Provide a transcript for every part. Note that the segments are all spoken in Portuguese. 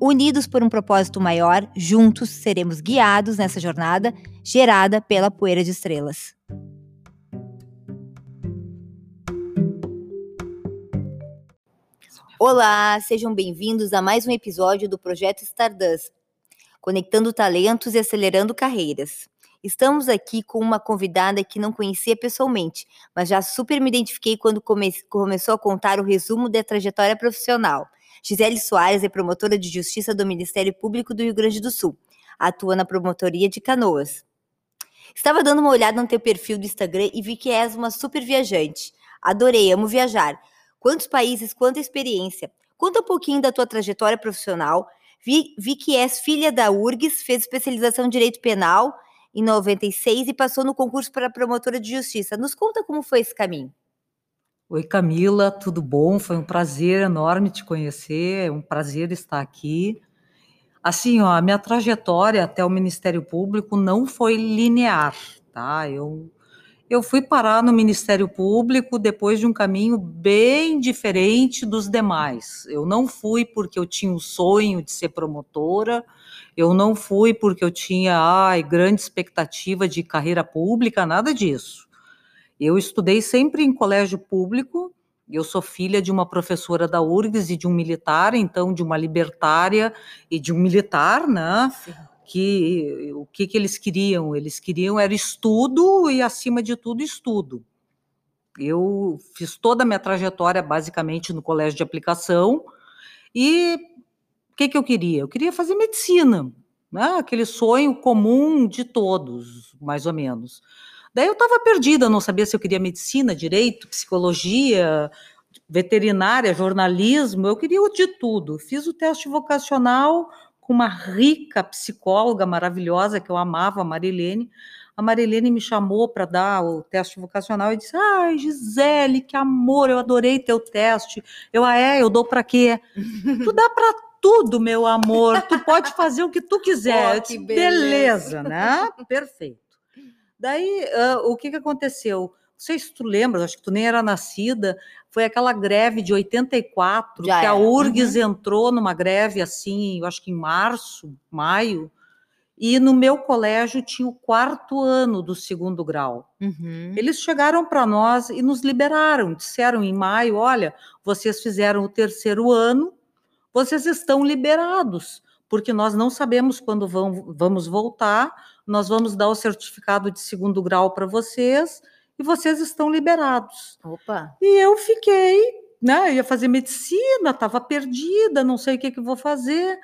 Unidos por um propósito maior, juntos seremos guiados nessa jornada gerada pela poeira de estrelas. Olá, sejam bem-vindos a mais um episódio do projeto Stardust, conectando talentos e acelerando carreiras. Estamos aqui com uma convidada que não conhecia pessoalmente, mas já super me identifiquei quando come começou a contar o resumo da trajetória profissional. Gisele Soares é promotora de justiça do Ministério Público do Rio Grande do Sul. Atua na promotoria de Canoas. Estava dando uma olhada no teu perfil do Instagram e vi que és uma super viajante. Adorei, amo viajar. Quantos países, quanta experiência. Conta um pouquinho da tua trajetória profissional. Vi, vi que és filha da URGS, fez especialização em Direito Penal em 96 e passou no concurso para promotora de justiça. Nos conta como foi esse caminho. Oi, Camila, tudo bom? Foi um prazer enorme te conhecer, é um prazer estar aqui. Assim, ó, a minha trajetória até o Ministério Público não foi linear, tá? Eu, eu fui parar no Ministério Público depois de um caminho bem diferente dos demais. Eu não fui porque eu tinha o sonho de ser promotora, eu não fui porque eu tinha ai, grande expectativa de carreira pública, nada disso. Eu estudei sempre em colégio público. Eu sou filha de uma professora da URGS e de um militar, então de uma libertária e de um militar, né? Sim. Que o que, que eles queriam? Eles queriam era estudo e acima de tudo estudo. Eu fiz toda a minha trajetória basicamente no colégio de aplicação e o que, que eu queria? Eu queria fazer medicina, né? aquele sonho comum de todos, mais ou menos. Daí eu estava perdida, não sabia se eu queria medicina, direito, psicologia, veterinária, jornalismo, eu queria de tudo. Fiz o teste vocacional com uma rica psicóloga maravilhosa que eu amava, a Marilene. A Marilene me chamou para dar o teste vocacional e disse: Ai, Gisele, que amor, eu adorei teu teste. Eu, ah, é, eu dou para quê? tu dá para tudo, meu amor. Tu pode fazer o que tu quiser. Oh, que beleza. beleza, né? Perfeito. Daí, uh, o que, que aconteceu? Não sei se tu lembra, acho que tu nem era nascida, foi aquela greve de 84, Já que a URGS uhum. entrou numa greve assim, eu acho que em março, maio, e no meu colégio tinha o quarto ano do segundo grau. Uhum. Eles chegaram para nós e nos liberaram, disseram em maio: olha, vocês fizeram o terceiro ano, vocês estão liberados, porque nós não sabemos quando vão, vamos voltar nós vamos dar o certificado de segundo grau para vocês e vocês estão liberados. Opa! E eu fiquei, né? Eu ia fazer medicina, estava perdida, não sei o que, que vou fazer.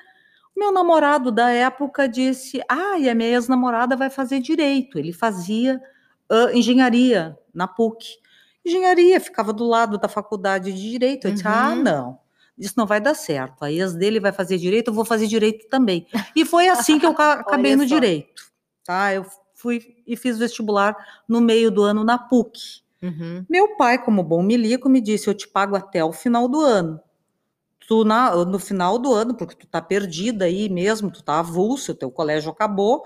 O meu namorado da época disse: Ah, e a minha ex-namorada vai fazer direito. Ele fazia uh, engenharia na PUC. Engenharia, ficava do lado da faculdade de direito. Eu disse: Ah, uhum. não, isso não vai dar certo. A ex dele vai fazer direito, eu vou fazer direito também. E foi assim que eu acabei no direito tá? Eu fui e fiz vestibular no meio do ano na PUC. Uhum. Meu pai, como bom milico, me disse: Eu te pago até o final do ano. Tu, na, no final do ano, porque tu tá perdida aí mesmo, tu tá avulso, o teu colégio acabou,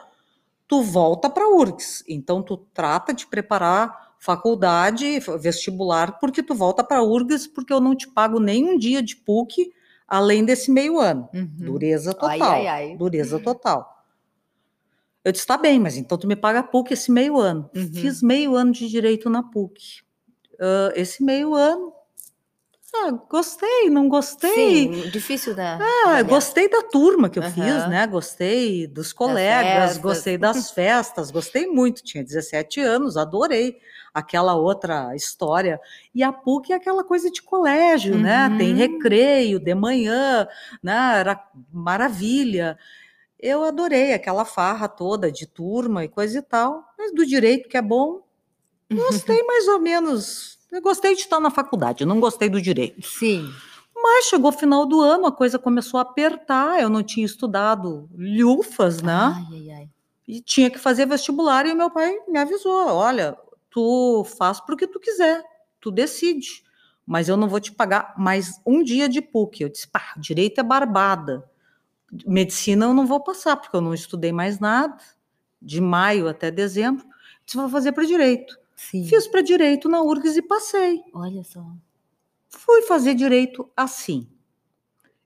tu volta para a URGS. Então, tu trata de preparar faculdade, vestibular, porque tu volta para a URGS, porque eu não te pago nem um dia de PUC além desse meio ano. Uhum. Dureza total. Ai, ai, ai. Dureza total. Eu disse, tá bem, mas então tu me paga PUC esse meio ano. Uhum. Fiz meio ano de direito na PUC. Uh, esse meio ano, ah, gostei, não gostei. Sim, difícil, né? Ah, gostei da turma que eu uhum. fiz, né? Gostei dos colegas, gostei das festas, gostei muito. Tinha 17 anos, adorei aquela outra história. E a PUC é aquela coisa de colégio, uhum. né? Tem uhum. recreio de manhã, né? Era maravilha. Eu adorei aquela farra toda de turma e coisa e tal, mas do direito que é bom, gostei mais ou menos. Eu gostei de estar na faculdade, não gostei do direito. Sim. Mas chegou o final do ano, a coisa começou a apertar. Eu não tinha estudado lufas, né? Ai, ai, ai. e tinha que fazer vestibular e meu pai me avisou, olha, tu faz porque tu quiser, tu decide, mas eu não vou te pagar mais um dia de PUC. Eu disse, pá, direito é barbada. Medicina eu não vou passar, porque eu não estudei mais nada, de maio até dezembro. Disse, vou fazer para direito. Sim. Fiz para direito na URGS e passei. Olha só. Fui fazer direito assim.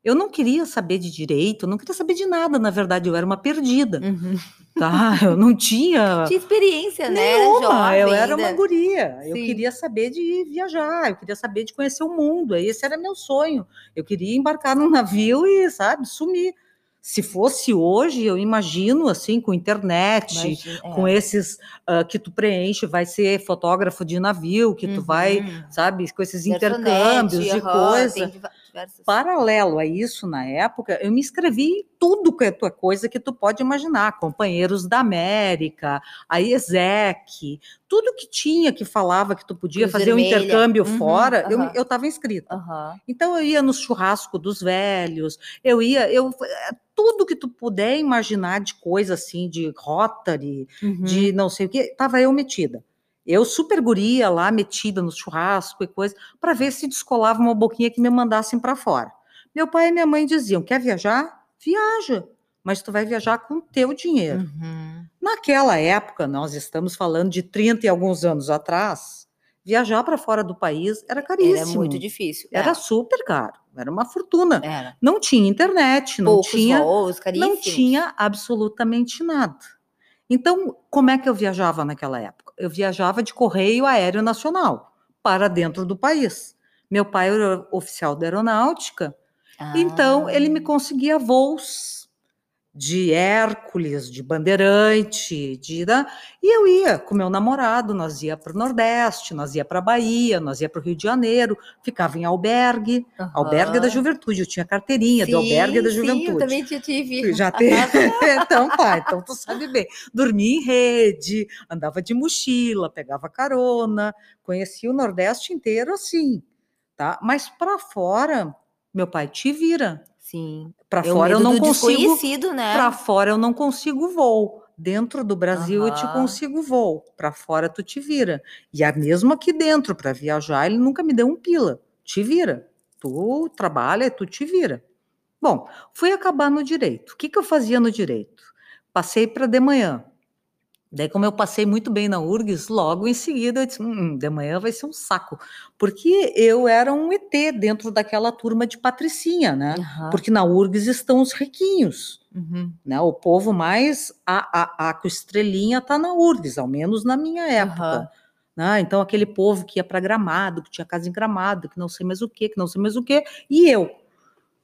Eu não queria saber de direito, não queria saber de nada, na verdade, eu era uma perdida, Uhum. tá? Eu não tinha Tinha experiência, né? Nenhuma, eu era uma guria. Eu Sim. queria saber de viajar, eu queria saber de conhecer o mundo, esse era meu sonho. Eu queria embarcar num navio e, sabe, sumir. Se fosse hoje, eu imagino, assim, com internet, Imagina, é. com esses ah, que tu preenche, vai ser fotógrafo de navio, que tu vai, Uhum. sabe, com esses intercâmbios de aham, coisa. tem diversas- Paralelo a isso, na época, eu me inscrevi em tudo que é tua coisa que tu pode imaginar. Companheiros da América, a ESEC, tudo que tinha que falava que tu podia Cruz fazer um Vermelha. intercâmbio Uhum, fora, eu aham. eu estava inscrita. Aham. Então eu ia no churrasco dos velhos, eu ia, eu eh, tudo que tu puder imaginar de coisa assim, de Rotary, Uhum. de não sei o que, tava eu metida. Eu super guria lá, metida no churrasco e coisa, para ver se descolava uma boquinha que me mandassem para fora. Meu pai e minha mãe diziam: quer viajar? Viaja, mas tu vai viajar com o teu dinheiro. Uhum. Naquela época, nós estamos falando de 30 e alguns anos atrás, viajar para fora do país era caríssimo. Era muito difícil. é. Era super caro, era uma fortuna. Era. Não tinha internet, não Poucos tinha voos, não tinha absolutamente nada. Então, como é que eu viajava naquela época? Eu viajava de correio aéreo nacional para dentro do país. Meu pai era oficial da aeronáutica, então ele me Ah, conseguia voos de Hércules, de Bandeirante, de né? e eu ia com meu namorado, nós ia para o Nordeste, nós ia para a Bahia, nós ia para o Rio de Janeiro, ficava em albergue, albergue da juventude, eu tinha carteirinha do albergue da Sim, sim, juventude. eu também te- tive. Já tem. então tá, então tu sabe bem. Dormia em rede, andava de mochila, pegava carona, conhecia o Nordeste inteiro assim, tá? Mas para fora, meu pai te vira. Sim. Para É fora eu não consigo. né? Para fora eu não consigo voo. Dentro do Brasil eu te consigo voo. Para fora tu te vira. E a mesmo aqui dentro para viajar ele nunca me deu um pila. Te vira. Tu trabalha, tu te vira. Bom, fui acabar no direito. O que, que eu fazia no direito? Passei para de manhã. Daí, como eu passei muito bem na URGS, logo em seguida eu disse: hum, de manhã vai ser um saco. Porque eu era um ET dentro daquela turma de patricinha, né? Aham. Porque na URGS estão os riquinhos, Uhum. né? O povo mais a, a, a com estrelinha tá na URGS, ao menos na minha época. Aham. né? Então, aquele povo que ia para Gramado, que tinha casa em Gramado, que não sei mais o que, que não sei mais o que, e eu.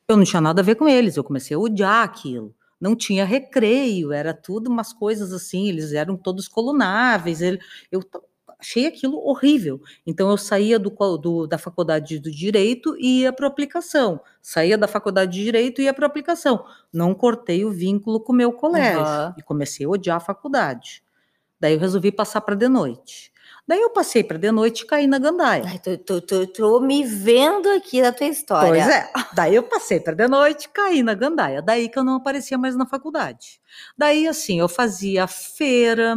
Eu não tinha nada a ver com eles, eu comecei a odiar aquilo. Não tinha recreio, era tudo umas coisas assim, eles eram todos colunáveis. ele- eu achei aquilo horrível. Então, eu saía do, do- da faculdade do Direito e ia para aplicação. Saía da faculdade de Direito e ia para aplicação. Não cortei o vínculo com o meu colégio Aham. e comecei a odiar a faculdade. Daí eu resolvi passar para de noite. Daí eu passei para de noite e caí na gandaia. Ai, tô, tô, tô, tô me vendo aqui na tua história. Pois é. Daí eu passei para de noite, caí na gandaia. Daí que eu não aparecia mais na faculdade. Daí, assim, eu fazia feira,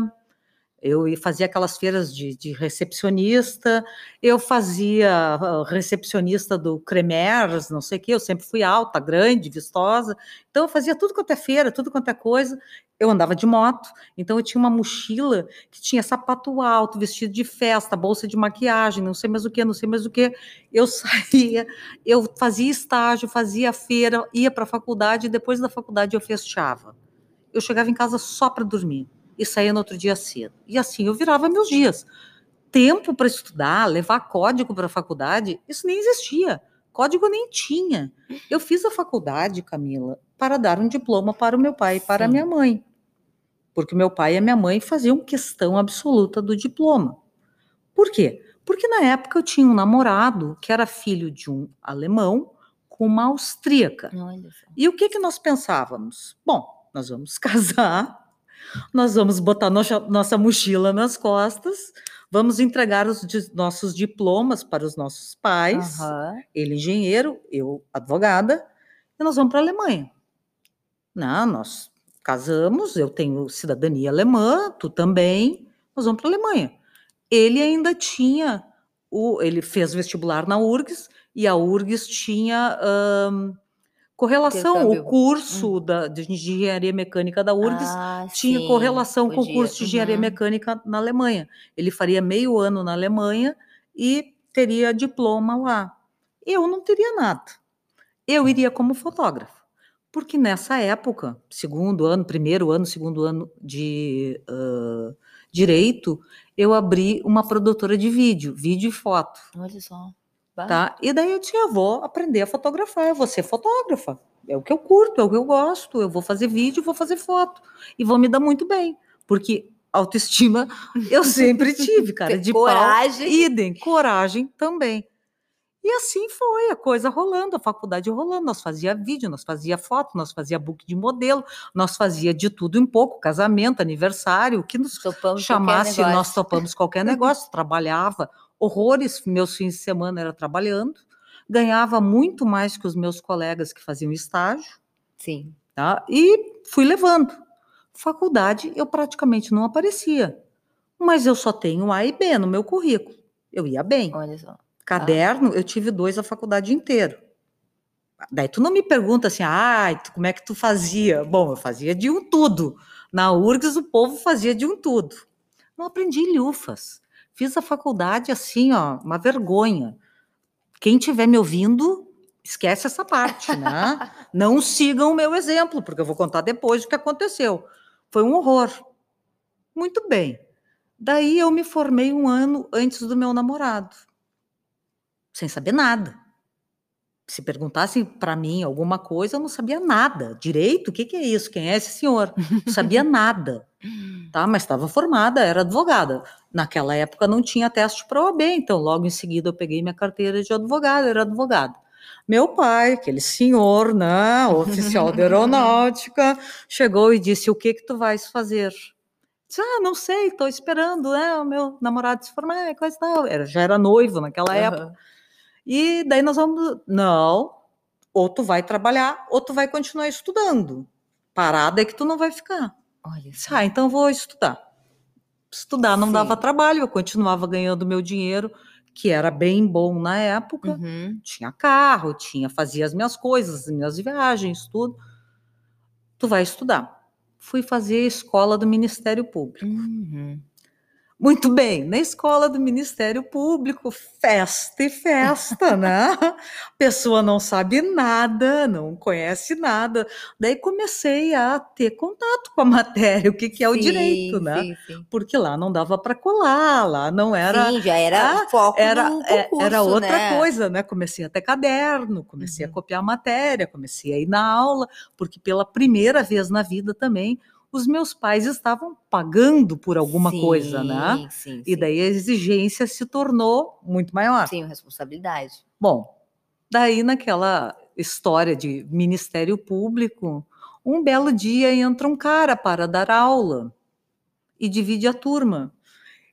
eu ia- fazia aquelas feiras de, de recepcionista, eu fazia ah, recepcionista do Cremers, não sei o quê, eu sempre fui alta, grande, vistosa. Então, eu fazia tudo quanto é feira, tudo quanto é coisa. Eu andava de moto, então eu tinha uma mochila que tinha sapato alto, vestido de festa, bolsa de maquiagem, não sei mais o que, não sei mais o que. Eu saía, eu fazia estágio, fazia feira, ia para a faculdade, e depois da faculdade eu fechava. Eu chegava em casa só para dormir e saía no outro dia cedo. E assim eu virava meus dias. Tempo para estudar, levar código para a faculdade, isso nem existia. Código nem tinha. Eu fiz a faculdade, Camila, para dar um diploma para o meu pai e para a minha mãe. Porque meu pai e a minha mãe faziam questão absoluta do diploma. Por quê? Porque na época eu tinha um namorado que era filho de um alemão com uma austríaca. E o que, que nós pensávamos? Bom, nós vamos casar, nós vamos botar nossa, nossa mochila nas costas, vamos entregar os di- nossos diplomas para os nossos pais, Aham. ele engenheiro, eu advogada, e nós vamos para a Alemanha. Não, nós casamos, eu tenho cidadania alemã, tu também, nós vamos para a Alemanha. Ele ainda tinha, o, ele fez vestibular na URGS e a URGS tinha um, correlação, o curso hum. da, de engenharia mecânica da URGS ah, tinha sim, correlação podia. com o curso de engenharia uhum. mecânica na Alemanha. Ele faria meio ano na Alemanha e teria diploma lá. Eu não teria nada. Eu iria como fotógrafo porque nessa época, segundo ano, primeiro ano, segundo ano de uh, direito, eu abri uma produtora de vídeo, vídeo e foto. Olha só. Tá? E daí eu tinha, vou aprender a fotografar, eu vou ser fotógrafa. É o que eu curto, é o que eu gosto. Eu vou fazer vídeo, vou fazer foto. E vou me dar muito bem. Porque autoestima eu sempre tive, cara. De coragem. Pau, idem, coragem também. E assim foi a coisa rolando, a faculdade rolando. Nós fazia vídeo, nós fazia foto, nós fazia book de modelo, nós fazia de tudo um pouco, casamento, aniversário, o que nos topamos chamasse, nós topamos qualquer negócio, trabalhava horrores, meus fins de semana era trabalhando, ganhava muito mais que os meus colegas que faziam estágio. Sim. Tá? E fui levando. Faculdade eu praticamente não aparecia, mas eu só tenho A e B no meu currículo. Eu ia bem. Olha só. Caderno, ah. eu tive dois a faculdade inteira. Daí tu não me pergunta assim, ah, como é que tu fazia? Bom, eu fazia de um tudo. Na URGS o povo fazia de um tudo. Não aprendi lufas. Fiz a faculdade assim, ó, uma vergonha. Quem estiver me ouvindo, esquece essa parte, né? não sigam o meu exemplo, porque eu vou contar depois o que aconteceu. Foi um horror. Muito bem. Daí eu me formei um ano antes do meu namorado sem saber nada. Se perguntassem para mim alguma coisa, eu não sabia nada. Direito? O que, que é isso? Quem é esse senhor? Não sabia nada. Tá? Mas estava formada, era advogada. Naquela época não tinha teste para OAB, então logo em seguida eu peguei minha carteira de advogada, era advogada. Meu pai, aquele senhor, né, oficial de aeronáutica, chegou e disse: O que que tu vais fazer? Disse, ah, não sei, estou esperando, né, o meu namorado se formar, coisa tal. Era, já era noivo naquela uhum. época. E daí nós vamos, não, ou tu vai trabalhar, ou tu vai continuar estudando. Parada é que tu não vai ficar. Olha. Ah, então vou estudar. Estudar não Sim. dava trabalho, eu continuava ganhando meu dinheiro, que era bem bom na época. Uhum. Tinha carro, tinha, fazia as minhas coisas, as minhas viagens, tudo. Tu vai estudar. Fui fazer a escola do Ministério Público. Uhum. Muito bem, na escola do Ministério Público, festa e festa, né? A pessoa não sabe nada, não conhece nada. Daí comecei a ter contato com a matéria, o que, que é o sim, direito, né? Sim, sim. Porque lá não dava para colar, lá não era. Sim, já era ah, foco era, é, concurso, Era outra né? coisa, né? Comecei a ter caderno, comecei uhum. a copiar a matéria, comecei a ir na aula, porque pela primeira vez na vida também os meus pais estavam pagando por alguma sim, coisa, né? Sim, e daí a exigência se tornou muito maior. Sim, responsabilidade. Bom, daí naquela história de Ministério Público, um belo dia entra um cara para dar aula e divide a turma.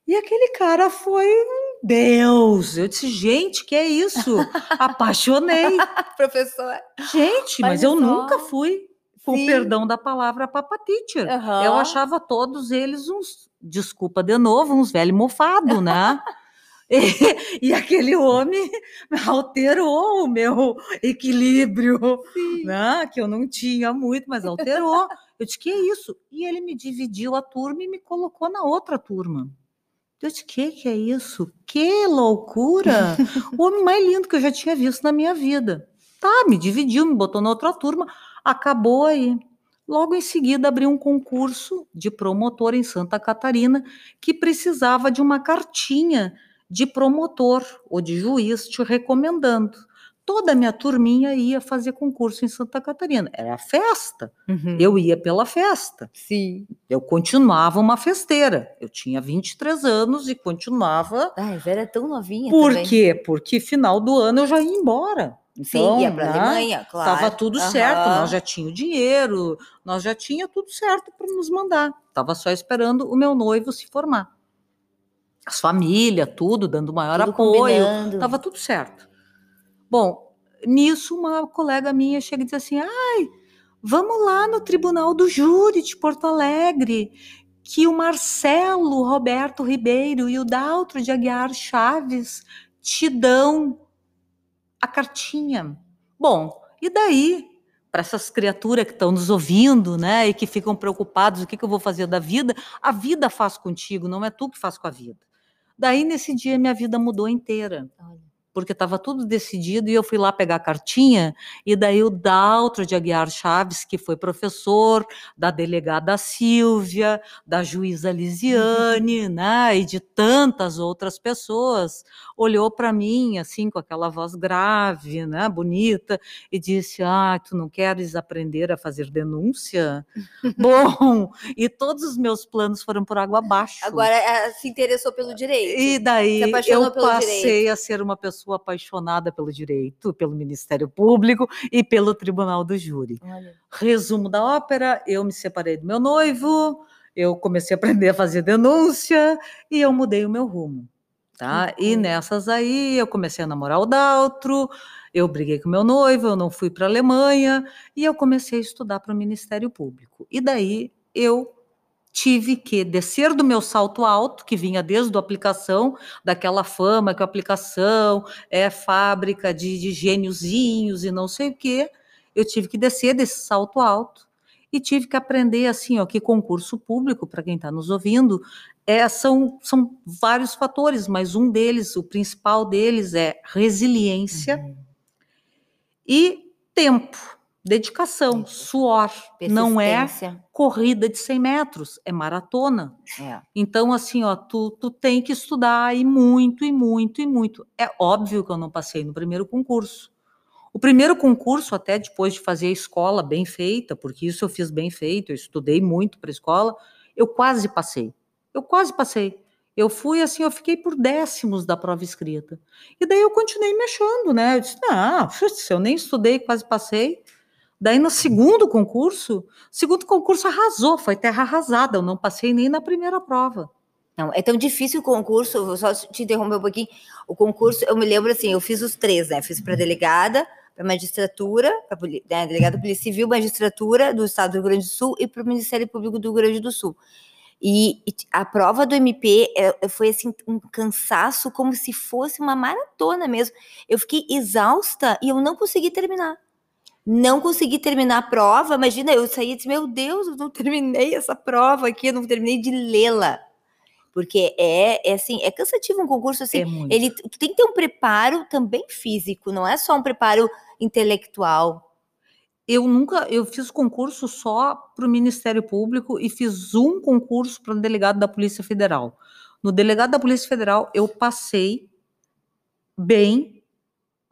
E aquele cara foi um Deus. Eu disse, gente, que é isso? Apaixonei. Professor. Gente, mas, mas eu só... nunca fui com Sim. perdão da palavra, papa teacher. Uhum. Eu achava todos eles uns, desculpa de novo, uns velho mofado, né? E, e, aquele homem alterou o meu equilíbrio, né? que eu não tinha muito, mas alterou. Eu disse, que é isso? E ele me dividiu a turma e me colocou na outra turma. Eu disse, que que é isso? Que loucura! o homem mais lindo que eu já tinha visto na minha vida. Tá, me dividiu, me botou na outra turma acabou aí. Logo em seguida, abriu um concurso de promotor em Santa Catarina que precisava de uma cartinha de promotor ou de juiz te recomendando. Toda a minha turminha ia fazer concurso em Santa Catarina. Era festa. Uhum. Eu ia pela festa. Sim. Eu continuava uma festeira. Eu tinha 23 anos e continuava. Ai, Vera é tão novinha. Por também. quê? Porque final do ano eu já ia embora. Então, Sim, ia para a né, Alemanha, claro. Tava tudo uhum. certo, nós já tinha o dinheiro, nós já tinha tudo certo para nos mandar. Tava só esperando o meu noivo se formar. As famílias, tudo, dando maior tudo apoio. Combinando. Tava tudo certo. Bom, nisso uma colega minha chega e diz assim: "Ai, Vamos lá no Tribunal do Júri de Porto Alegre, que o Marcelo Roberto Ribeiro e o Daltro de Aguiar Chaves te dão a cartinha. Bom, e daí? Para essas criaturas que estão nos ouvindo, né, e que ficam preocupados, o que, que eu vou fazer da vida? A vida faz contigo, não é tu que faz com a vida. Daí, nesse dia, minha vida mudou inteira. Olha porque estava tudo decidido e eu fui lá pegar a cartinha e daí o Daltro de Aguiar Chaves, que foi professor da delegada Silvia, da juíza Lisiane, né, e de tantas outras pessoas, olhou para mim assim com aquela voz grave, né, bonita e disse: "Ah, tu não queres aprender a fazer denúncia?" Bom, e todos os meus planos foram por água abaixo. Agora eh, se interessou pelo direito. E daí eu passei direito. a ser uma pessoa pessoa apaixonada pelo direito, pelo Ministério Público e pelo Tribunal do Júri. Olha. Resumo da ópera: eu me separei do meu noivo, eu comecei a aprender a fazer denúncia e eu mudei o meu rumo. Tá? E nessas aí eu comecei a namorar o Daltro, eu briguei com meu noivo, eu não fui para a Alemanha e eu comecei a estudar para o Ministério Público. E daí eu tive que descer do meu salto alto, que vinha desde a aplicação, daquela fama que a aplicação é fábrica de, de gêniozinhos e não sei o quê. Eu tive que descer desse salto alto e tive que aprender assim, ó, que concurso público, para quem está nos ouvindo, é, são, são vários fatores, mas um deles, o principal deles é resiliência uhum. e tempo dedicação, suor. Não é corrida de 100 metros, é maratona. É. Então, assim, ó, tu, tu tem que estudar e muito, e muito, e muito. É óbvio que eu não passei no primeiro concurso. O primeiro concurso, até depois de fazer a escola bem feita, porque isso eu fiz bem feito, eu estudei muito para a escola, eu quase passei. Eu quase passei. Eu fui assim, eu fiquei por décimos da prova escrita. E daí eu continuei mexendo, né? Eu disse, não, se eu nem estudei, quase passei. Daí no segundo concurso, segundo concurso arrasou, foi terra arrasada, eu não passei nem na primeira prova. Não, é tão difícil o concurso, vou só te interromper um pouquinho. O concurso, eu me lembro assim, eu fiz os três, né? Fiz para delegada, para magistratura, para né, delegada Polícia Civil, magistratura do Estado do Rio Grande do Sul e para o Ministério Público do Rio Grande do Sul. E, e a prova do MP é, é, foi assim um cansaço, como se fosse uma maratona mesmo. Eu fiquei exausta e eu não consegui terminar não consegui terminar a prova. Imagina, eu saí e disse: Meu Deus, eu não terminei essa prova aqui, eu não terminei de lê-la. Porque é, é assim, é cansativo um concurso assim. É ele tem que ter um preparo também físico, não é só um preparo intelectual. Eu nunca, eu fiz concurso só para o Ministério Público e fiz um concurso para o delegado da Polícia Federal. No delegado da Polícia Federal, eu passei bem,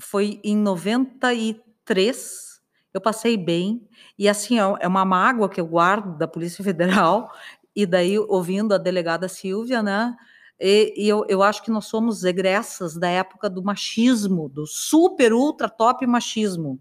foi em 93, eu passei bem, e assim, é uma mágoa que eu guardo da Polícia Federal, e daí ouvindo a delegada Silvia, né, e, e eu, eu acho que nós somos egressas da época do machismo, do super, ultra, top machismo.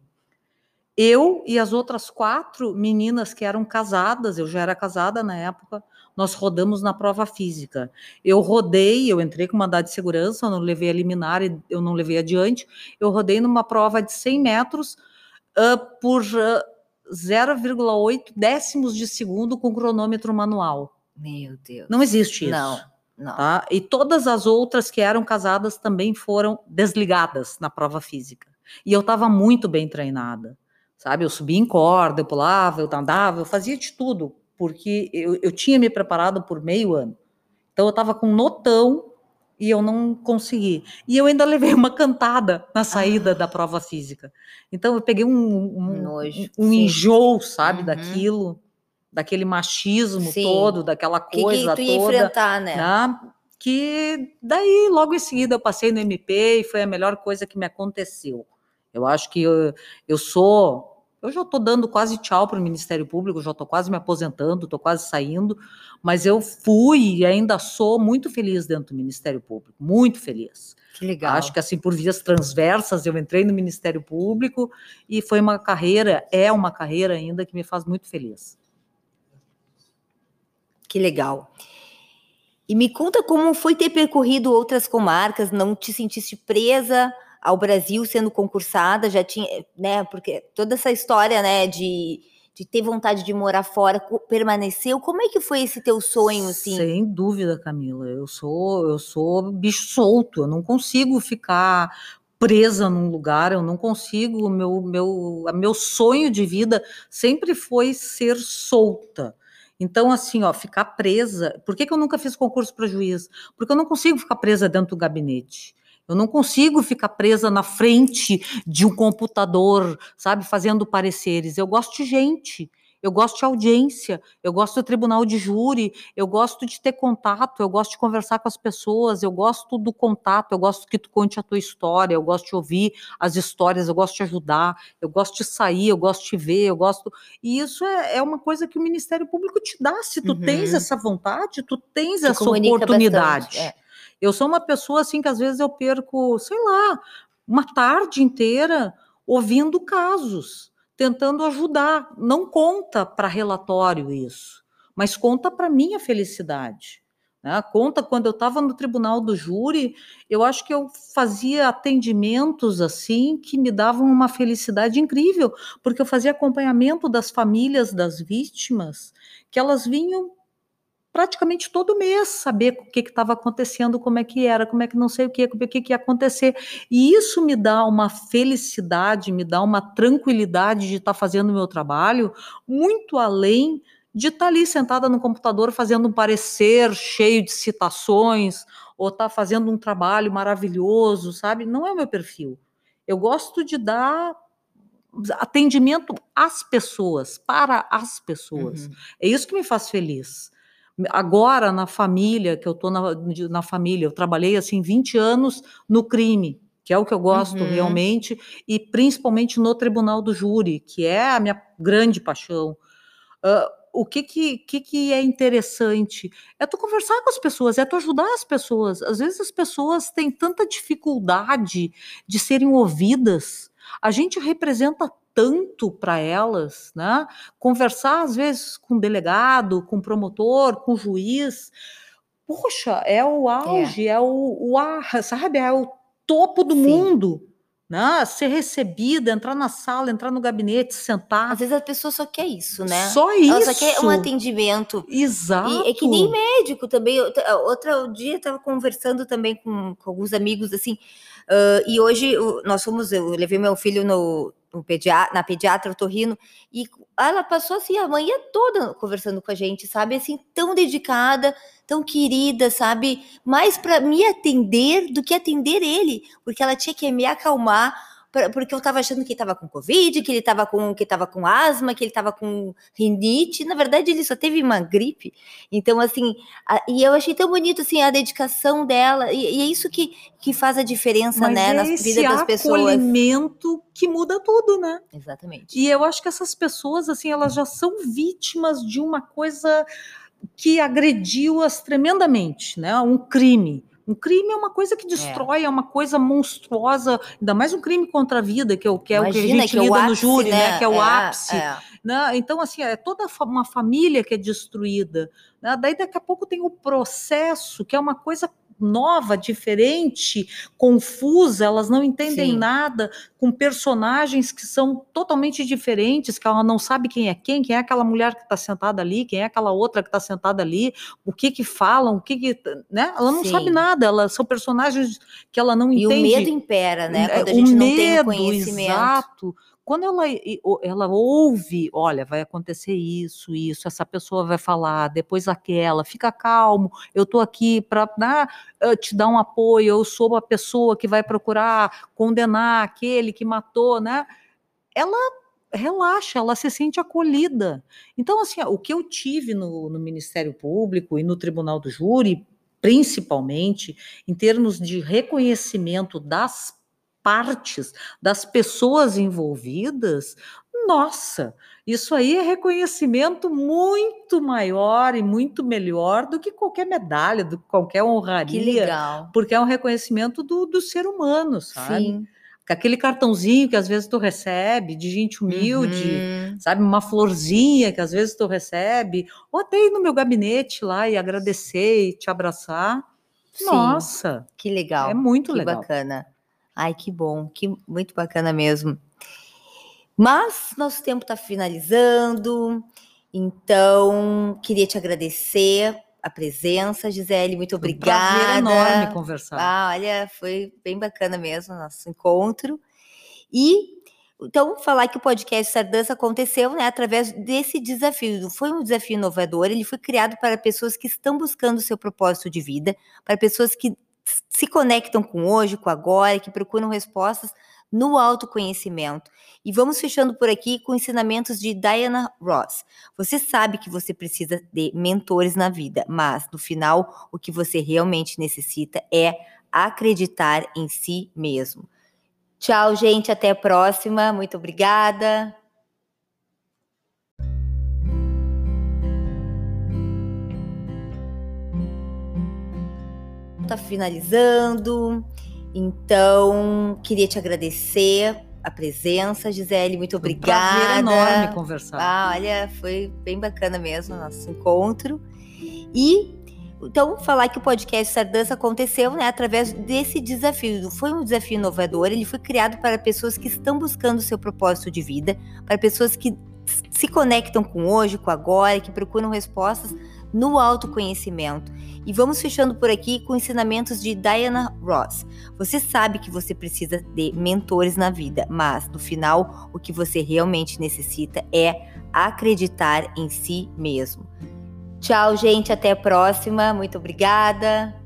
Eu e as outras quatro meninas que eram casadas, eu já era casada na época, nós rodamos na prova física. Eu rodei, eu entrei com mandado de segurança, eu não levei a liminar, eu não levei adiante, eu rodei numa prova de 100 metros, uh, por uh, 0,8 décimos de segundo com cronômetro manual. Meu Deus. Não existe isso. Não, não. Tá? E todas as outras que eram casadas também foram desligadas na prova física. E eu estava muito bem treinada, sabe? Eu subia em corda, eu pulava, eu andava, eu fazia de tudo, porque eu, eu tinha me preparado por meio ano. Então eu estava com notão e eu não consegui. E eu ainda levei uma cantada na saída ah. da prova física. Então eu peguei um, um, Nojo, um enjoo, sabe, uhum. daquilo, daquele machismo sim. todo, daquela coisa que, que tu toda. enfrentar, né? né? Que daí, logo em seguida, eu passei no MP e foi a melhor coisa que me aconteceu. Eu acho que eu, eu sou eu já estou dando quase tchau para o Ministério Público, já estou quase me aposentando, estou quase saindo, mas eu fui e ainda sou muito feliz dentro do Ministério Público, muito feliz. Que legal. Acho que assim, por vias transversas, eu entrei no Ministério Público e foi uma carreira, é uma carreira ainda que me faz muito feliz. Que legal. E me conta como foi ter percorrido outras comarcas, não te sentiste presa ao Brasil sendo concursada, já tinha, né, porque toda essa história, né, de, de ter vontade de morar fora, permaneceu? Como é que foi esse teu sonho, assim? Sem dúvida, Camila. Eu sou, eu sou bicho solto. Eu não consigo ficar presa num lugar. Eu não consigo. Meu, meu, meu sonho de vida sempre foi ser solta. Então, assim, ó, ficar presa. Por que, que eu nunca fiz concurso para juiz? Porque eu não consigo ficar presa dentro do gabinete. Eu não consigo ficar presa na frente de um computador, sabe, fazendo pareceres. Eu gosto de gente, eu gosto de audiência, eu gosto do tribunal de júri, eu gosto de ter contato, eu gosto de conversar com as pessoas, eu gosto do contato, eu gosto que tu conte a tua história, eu gosto de ouvir as histórias, eu gosto de ajudar, eu gosto de sair, eu gosto de ver, eu gosto. E isso é, é uma coisa que o Ministério Público te dá. Se tu uhum. tens essa vontade, tu tens tu essa oportunidade. É. Eu sou uma pessoa assim que às vezes eu perco, sei lá, uma tarde inteira ouvindo casos, tentando ajudar. Não conta para relatório isso, mas conta para minha felicidade. Né? Conta quando eu estava no tribunal do júri, eu acho que eu fazia atendimentos assim que me davam uma felicidade incrível, porque eu fazia acompanhamento das famílias das vítimas, que elas vinham praticamente todo mês saber o que estava acontecendo, como é que era, como é que não sei o que, o que, que ia acontecer. E isso me dá uma felicidade, me dá uma tranquilidade de estar tá fazendo o meu trabalho, muito além de estar tá ali sentada no computador fazendo um parecer cheio de citações, ou estar tá fazendo um trabalho maravilhoso, sabe? Não é o meu perfil. Eu gosto de dar atendimento às pessoas, para as pessoas. Uhum. É isso que me faz feliz. Agora, na família, que eu estou na, na família, eu trabalhei assim 20 anos no crime, que é o que eu gosto uhum. realmente, e principalmente no tribunal do júri, que é a minha grande paixão. Uh, o que que, que que é interessante? É tu conversar com as pessoas, é tu ajudar as pessoas. Às vezes as pessoas têm tanta dificuldade de serem ouvidas. A gente representa tanto para elas, né? Conversar às vezes com delegado, com promotor, com juiz. Poxa, é o auge, é, é o, o ar, sabe? É o topo do Sim. mundo. Né? Ser recebida, entrar na sala, entrar no gabinete, sentar. Às vezes a pessoa só quer isso, né? Só isso. Ela só quer um atendimento. Exato. E é que nem médico também. Outro dia eu estava conversando também com, com, alguns amigos assim. Uh, e hoje nós fomos, eu levei meu filho no, pediatra, na pediatra otorrino, e ela passou assim a manhã toda conversando com a gente, sabe? Assim, tão dedicada, tão querida, sabe? Mais para me atender do que atender ele, porque ela tinha que me acalmar porque eu tava achando que ele tava com Covid, que ele tava com, que tava com asma, que ele tava com rinite. Na verdade, ele só teve uma gripe. Então, assim, a, e eu achei tão bonito, assim, a dedicação dela. E, e é isso que, que faz a diferença, Mas né, é na vida das pessoas. É acolhimento que muda tudo, né? Exatamente. E eu acho que essas pessoas, assim, elas já são vítimas de uma coisa que agrediu-as tremendamente, né? Um crime um crime é uma coisa que destrói, é, é uma coisa monstruosa, ainda mais um crime contra a vida, que é o que, é o que a gente que é lida no júri, né? né? Que é o é, ápice. É. Né? Então, assim, é toda uma família que é destruída. Né? Daí, daqui a pouco, tem o processo, que é uma coisa nova, diferente, confusa, elas não entendem Sim. nada, com personagens que são totalmente diferentes, que ela não sabe quem é quem, quem é aquela mulher que está sentada ali, quem é aquela outra que está sentada ali, o que que falam, o que que, né? Ela não Sim. sabe nada, elas são personagens que ela não e entende. E o medo impera, né? Quando a gente o não medo, tem conhecimento. Exato. Quando ela, ela ouve, olha, vai acontecer isso, isso, essa pessoa vai falar, depois aquela, fica calmo, eu estou aqui para né, te dar um apoio, eu sou a pessoa que vai procurar condenar aquele que matou, né? Ela relaxa, ela se sente acolhida. Então, assim, o que eu tive no, no Ministério Público e no Tribunal do Júri, principalmente, em termos de reconhecimento das partes, das pessoas envolvidas, nossa, isso aí é reconhecimento muito maior e muito melhor do que qualquer medalha, do que qualquer honraria. Que legal. Porque é um reconhecimento do, do ser humano, sabe? Sim. Aquele cartãozinho que às vezes tu recebe de gente humilde, uhum. sabe? Uma florzinha que às vezes tu recebe, ou até ir no meu gabinete lá e agradecer e te abraçar. Sim. Nossa, que legal. É muito que legal. bacana. Ai, que bom, que muito bacana mesmo. Mas nosso tempo está finalizando, então queria te agradecer a presença, Gisele, muito obrigada. Um prazer enorme conversar. Ah, olha, foi bem bacana mesmo nosso encontro. E então, falar que o podcast Sardança aconteceu né, através desse desafio. Foi um desafio inovador, ele foi criado para pessoas que estão buscando o seu propósito de vida, para pessoas que se conectam com hoje, com agora, que procuram respostas no autoconhecimento. E vamos fechando por aqui com ensinamentos de Diana Ross. Você sabe que você precisa de mentores na vida, mas no final o que você realmente necessita é acreditar em si mesmo. Tchau, gente. Até a próxima. Muito obrigada. Tá finalizando. Então, queria te agradecer a presença, Gisele. Muito obrigada. Um prazer enorme conversar. Ah, olha, foi bem bacana mesmo o nosso encontro. E então, falar que o podcast Sardança aconteceu né, através desse desafio. Foi um desafio inovador, ele foi criado para pessoas que estão buscando o seu propósito de vida, para pessoas que se conectam com hoje, com agora, que procuram respostas no autoconhecimento. E vamos fechando por aqui com ensinamentos de Diana Ross. Você sabe que você precisa de mentores na vida, mas no final o que você realmente necessita é acreditar em si mesmo. Tchau, gente. Até a próxima. Muito obrigada.